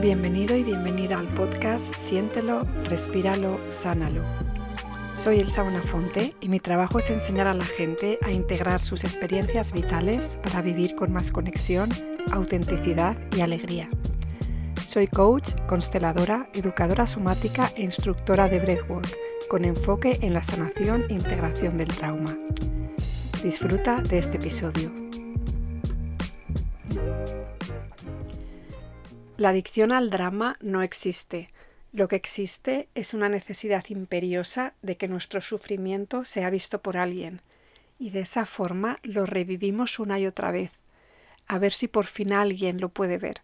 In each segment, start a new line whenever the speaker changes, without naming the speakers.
Bienvenido y bienvenida al podcast Siéntelo, Respíralo, Sánalo. Soy Elsa Bonafonte y mi trabajo es enseñar a la gente a integrar sus experiencias vitales para vivir con más conexión, autenticidad y alegría. Soy coach, consteladora, educadora somática e instructora de breathwork, con enfoque en la sanación e integración del trauma. Disfruta de este episodio. La adicción al drama no existe. Lo que existe es una necesidad imperiosa de que nuestro sufrimiento sea visto por alguien, y de esa forma lo revivimos una y otra vez, a ver si por fin alguien lo puede ver.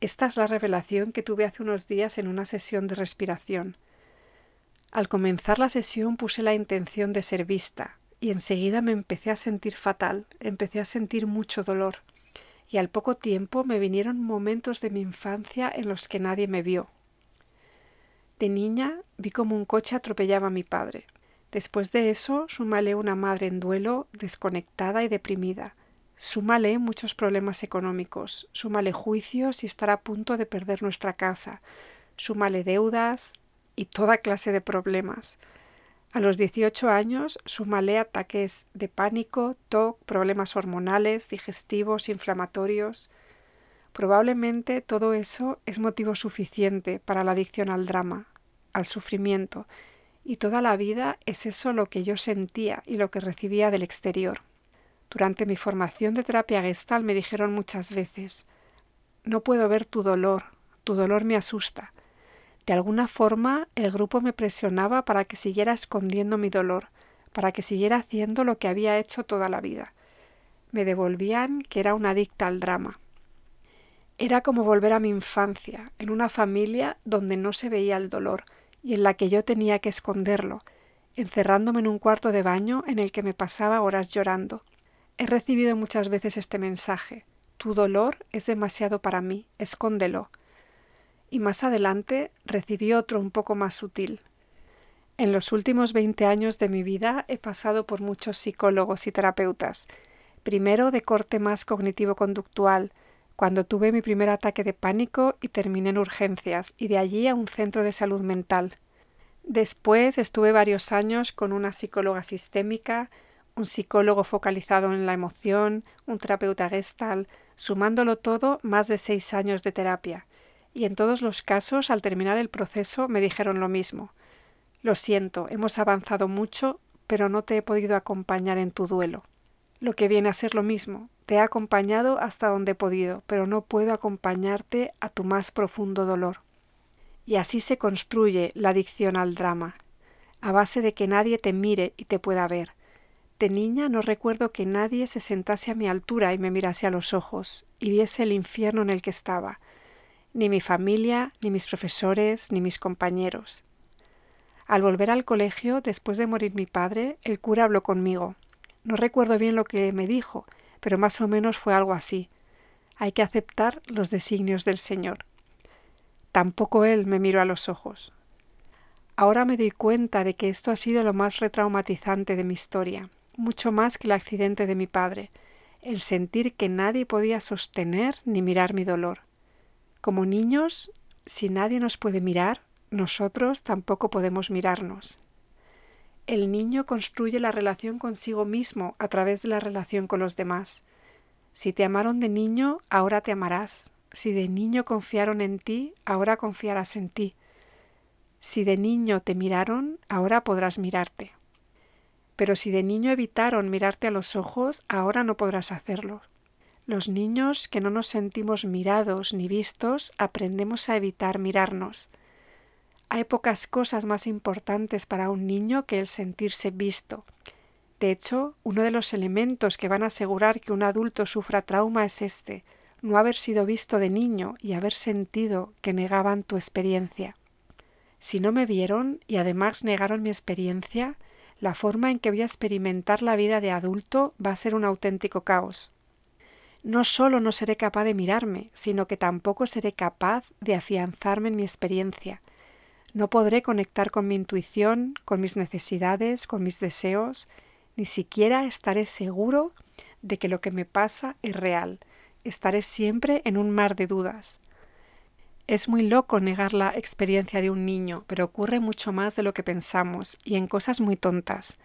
Esta es la revelación que tuve hace unos días en una sesión de respiración. Al comenzar la sesión puse la intención de ser vista, y enseguida me empecé a sentir fatal, empecé a sentir mucho dolor y al poco tiempo me vinieron momentos de mi infancia en los que nadie me vio. De niña vi como un coche atropellaba a mi padre. Después de eso, súmale una madre en duelo, desconectada y deprimida. Súmale muchos problemas económicos, súmale juicios y estar a punto de perder nuestra casa, súmale deudas y toda clase de problemas. A los 18 años sumalé ataques de pánico, TOC, problemas hormonales, digestivos, inflamatorios. Probablemente todo eso es motivo suficiente para la adicción al drama, al sufrimiento, y toda la vida es eso lo que yo sentía y lo que recibía del exterior. Durante mi formación de terapia gestal me dijeron muchas veces No puedo ver tu dolor, tu dolor me asusta. De alguna forma el grupo me presionaba para que siguiera escondiendo mi dolor, para que siguiera haciendo lo que había hecho toda la vida. Me devolvían que era una adicta al drama. Era como volver a mi infancia, en una familia donde no se veía el dolor y en la que yo tenía que esconderlo, encerrándome en un cuarto de baño en el que me pasaba horas llorando. He recibido muchas veces este mensaje. Tu dolor es demasiado para mí, escóndelo y más adelante recibí otro un poco más sutil. En los últimos veinte años de mi vida he pasado por muchos psicólogos y terapeutas, primero de corte más cognitivo-conductual, cuando tuve mi primer ataque de pánico y terminé en urgencias, y de allí a un centro de salud mental. Después estuve varios años con una psicóloga sistémica, un psicólogo focalizado en la emoción, un terapeuta gestal, sumándolo todo más de seis años de terapia y en todos los casos al terminar el proceso me dijeron lo mismo. Lo siento, hemos avanzado mucho, pero no te he podido acompañar en tu duelo. Lo que viene a ser lo mismo, te he acompañado hasta donde he podido, pero no puedo acompañarte a tu más profundo dolor. Y así se construye la adicción al drama, a base de que nadie te mire y te pueda ver. De niña no recuerdo que nadie se sentase a mi altura y me mirase a los ojos, y viese el infierno en el que estaba, ni mi familia, ni mis profesores, ni mis compañeros. Al volver al colegio, después de morir mi padre, el cura habló conmigo. No recuerdo bien lo que me dijo, pero más o menos fue algo así. Hay que aceptar los designios del Señor. Tampoco él me miró a los ojos. Ahora me doy cuenta de que esto ha sido lo más retraumatizante de mi historia, mucho más que el accidente de mi padre, el sentir que nadie podía sostener ni mirar mi dolor. Como niños, si nadie nos puede mirar, nosotros tampoco podemos mirarnos. El niño construye la relación consigo mismo a través de la relación con los demás. Si te amaron de niño, ahora te amarás. Si de niño confiaron en ti, ahora confiarás en ti. Si de niño te miraron, ahora podrás mirarte. Pero si de niño evitaron mirarte a los ojos, ahora no podrás hacerlo. Los niños que no nos sentimos mirados ni vistos aprendemos a evitar mirarnos. Hay pocas cosas más importantes para un niño que el sentirse visto. De hecho, uno de los elementos que van a asegurar que un adulto sufra trauma es este, no haber sido visto de niño y haber sentido que negaban tu experiencia. Si no me vieron y además negaron mi experiencia, la forma en que voy a experimentar la vida de adulto va a ser un auténtico caos no solo no seré capaz de mirarme, sino que tampoco seré capaz de afianzarme en mi experiencia. No podré conectar con mi intuición, con mis necesidades, con mis deseos, ni siquiera estaré seguro de que lo que me pasa es real. estaré siempre en un mar de dudas. Es muy loco negar la experiencia de un niño, pero ocurre mucho más de lo que pensamos y en cosas muy tontas.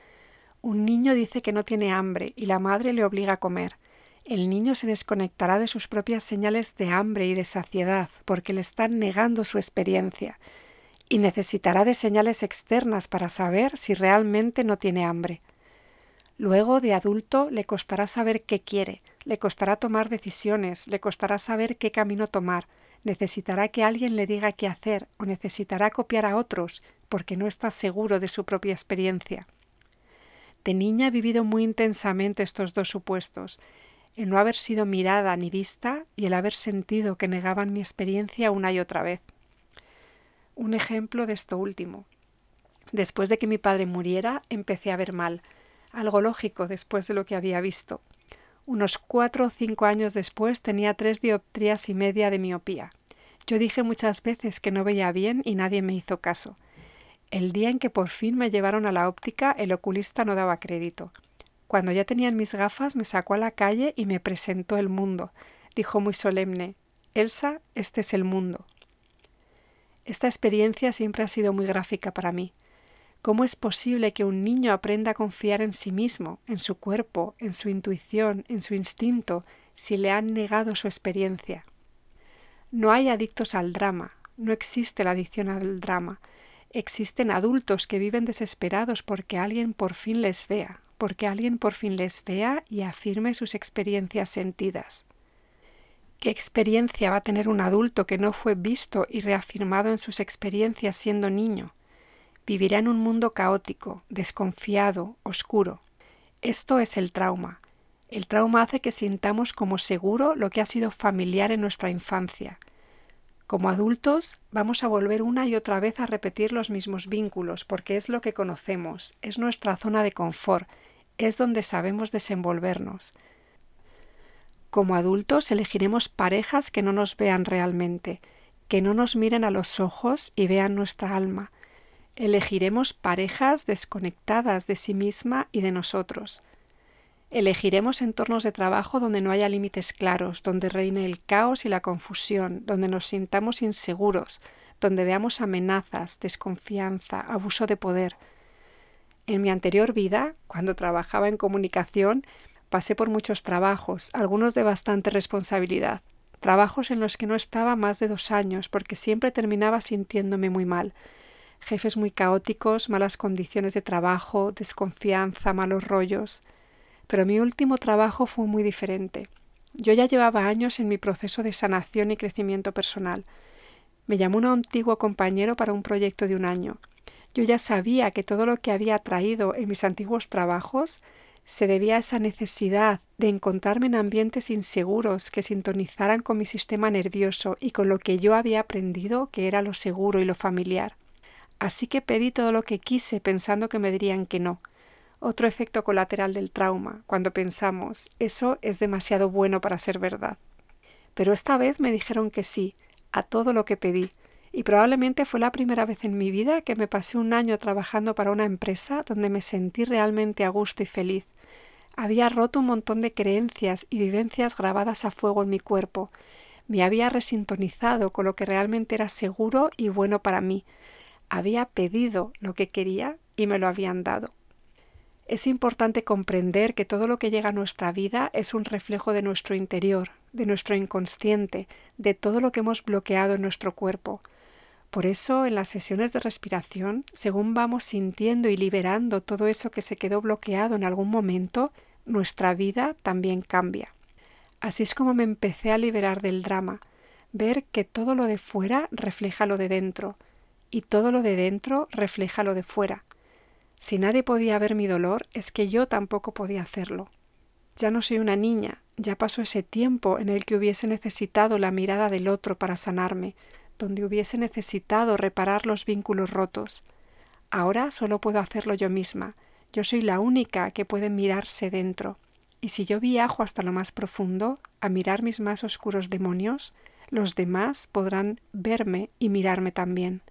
Un niño dice que no tiene hambre y la madre le obliga a comer. El niño se desconectará de sus propias señales de hambre y de saciedad porque le están negando su experiencia y necesitará de señales externas para saber si realmente no tiene hambre. Luego, de adulto, le costará saber qué quiere, le costará tomar decisiones, le costará saber qué camino tomar, necesitará que alguien le diga qué hacer o necesitará copiar a otros porque no está seguro de su propia experiencia. De niña he vivido muy intensamente estos dos supuestos, el no haber sido mirada ni vista y el haber sentido que negaban mi experiencia una y otra vez. Un ejemplo de esto último. Después de que mi padre muriera, empecé a ver mal, algo lógico después de lo que había visto. Unos cuatro o cinco años después tenía tres dioptrías y media de miopía. Yo dije muchas veces que no veía bien y nadie me hizo caso. El día en que por fin me llevaron a la óptica, el oculista no daba crédito. Cuando ya tenían mis gafas, me sacó a la calle y me presentó el mundo. Dijo muy solemne Elsa, este es el mundo. Esta experiencia siempre ha sido muy gráfica para mí. ¿Cómo es posible que un niño aprenda a confiar en sí mismo, en su cuerpo, en su intuición, en su instinto, si le han negado su experiencia? No hay adictos al drama, no existe la adicción al drama. Existen adultos que viven desesperados porque alguien por fin les vea, porque alguien por fin les vea y afirme sus experiencias sentidas. ¿Qué experiencia va a tener un adulto que no fue visto y reafirmado en sus experiencias siendo niño? vivirá en un mundo caótico, desconfiado, oscuro. Esto es el trauma. El trauma hace que sintamos como seguro lo que ha sido familiar en nuestra infancia. Como adultos vamos a volver una y otra vez a repetir los mismos vínculos porque es lo que conocemos, es nuestra zona de confort, es donde sabemos desenvolvernos. Como adultos elegiremos parejas que no nos vean realmente, que no nos miren a los ojos y vean nuestra alma, Elegiremos parejas desconectadas de sí misma y de nosotros. Elegiremos entornos de trabajo donde no haya límites claros, donde reine el caos y la confusión, donde nos sintamos inseguros, donde veamos amenazas, desconfianza, abuso de poder. En mi anterior vida, cuando trabajaba en comunicación, pasé por muchos trabajos, algunos de bastante responsabilidad, trabajos en los que no estaba más de dos años porque siempre terminaba sintiéndome muy mal, jefes muy caóticos, malas condiciones de trabajo, desconfianza, malos rollos. Pero mi último trabajo fue muy diferente. Yo ya llevaba años en mi proceso de sanación y crecimiento personal. Me llamó un antiguo compañero para un proyecto de un año. Yo ya sabía que todo lo que había traído en mis antiguos trabajos se debía a esa necesidad de encontrarme en ambientes inseguros que sintonizaran con mi sistema nervioso y con lo que yo había aprendido que era lo seguro y lo familiar. Así que pedí todo lo que quise pensando que me dirían que no. Otro efecto colateral del trauma, cuando pensamos, eso es demasiado bueno para ser verdad. Pero esta vez me dijeron que sí, a todo lo que pedí, y probablemente fue la primera vez en mi vida que me pasé un año trabajando para una empresa donde me sentí realmente a gusto y feliz. Había roto un montón de creencias y vivencias grabadas a fuego en mi cuerpo. Me había resintonizado con lo que realmente era seguro y bueno para mí, había pedido lo que quería y me lo habían dado. Es importante comprender que todo lo que llega a nuestra vida es un reflejo de nuestro interior, de nuestro inconsciente, de todo lo que hemos bloqueado en nuestro cuerpo. Por eso, en las sesiones de respiración, según vamos sintiendo y liberando todo eso que se quedó bloqueado en algún momento, nuestra vida también cambia. Así es como me empecé a liberar del drama, ver que todo lo de fuera refleja lo de dentro, y todo lo de dentro refleja lo de fuera. Si nadie podía ver mi dolor, es que yo tampoco podía hacerlo. Ya no soy una niña, ya pasó ese tiempo en el que hubiese necesitado la mirada del otro para sanarme, donde hubiese necesitado reparar los vínculos rotos. Ahora solo puedo hacerlo yo misma. Yo soy la única que puede mirarse dentro. Y si yo viajo hasta lo más profundo, a mirar mis más oscuros demonios, los demás podrán verme y mirarme también.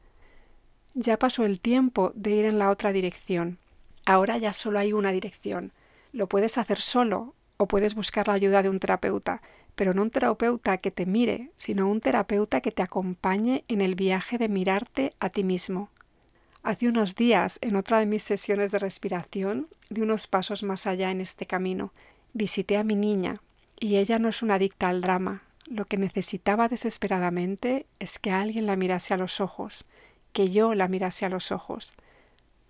Ya pasó el tiempo de ir en la otra dirección. Ahora ya solo hay una dirección. Lo puedes hacer solo o puedes buscar la ayuda de un terapeuta, pero no un terapeuta que te mire, sino un terapeuta que te acompañe en el viaje de mirarte a ti mismo. Hace unos días, en otra de mis sesiones de respiración, di unos pasos más allá en este camino. Visité a mi niña, y ella no es una adicta al drama. Lo que necesitaba desesperadamente es que alguien la mirase a los ojos, que yo la mirase a los ojos.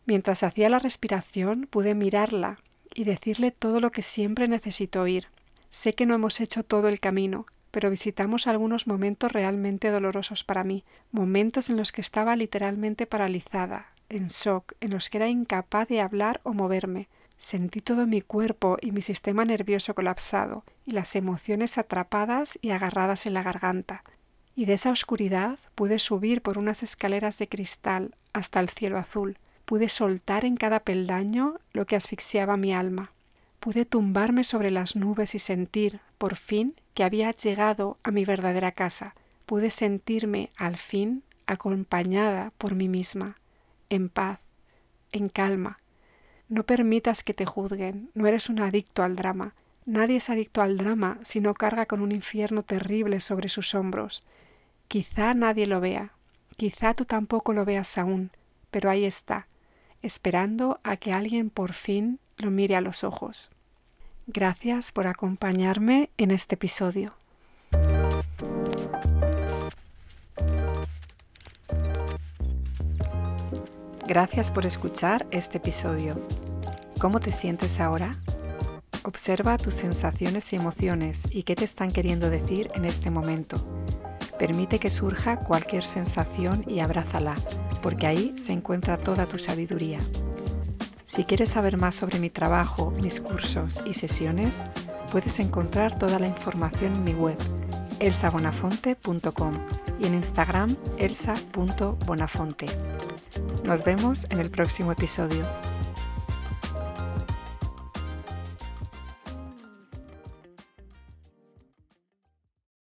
Mientras hacía la respiración pude mirarla y decirle todo lo que siempre necesito oír. Sé que no hemos hecho todo el camino, pero visitamos algunos momentos realmente dolorosos para mí, momentos en los que estaba literalmente paralizada, en shock, en los que era incapaz de hablar o moverme. Sentí todo mi cuerpo y mi sistema nervioso colapsado, y las emociones atrapadas y agarradas en la garganta. Y de esa oscuridad pude subir por unas escaleras de cristal hasta el cielo azul. Pude soltar en cada peldaño lo que asfixiaba mi alma. Pude tumbarme sobre las nubes y sentir, por fin, que había llegado a mi verdadera casa. Pude sentirme, al fin, acompañada por mí misma, en paz, en calma. No permitas que te juzguen, no eres un adicto al drama. Nadie es adicto al drama si no carga con un infierno terrible sobre sus hombros. Quizá nadie lo vea, quizá tú tampoco lo veas aún, pero ahí está, esperando a que alguien por fin lo mire a los ojos. Gracias por acompañarme en este episodio. Gracias por escuchar este episodio. ¿Cómo te sientes ahora? Observa tus sensaciones y emociones y qué te están queriendo decir en este momento. Permite que surja cualquier sensación y abrázala, porque ahí se encuentra toda tu sabiduría. Si quieres saber más sobre mi trabajo, mis cursos y sesiones, puedes encontrar toda la información en mi web elsabonafonte.com y en Instagram elsa.bonafonte. Nos vemos en el próximo episodio.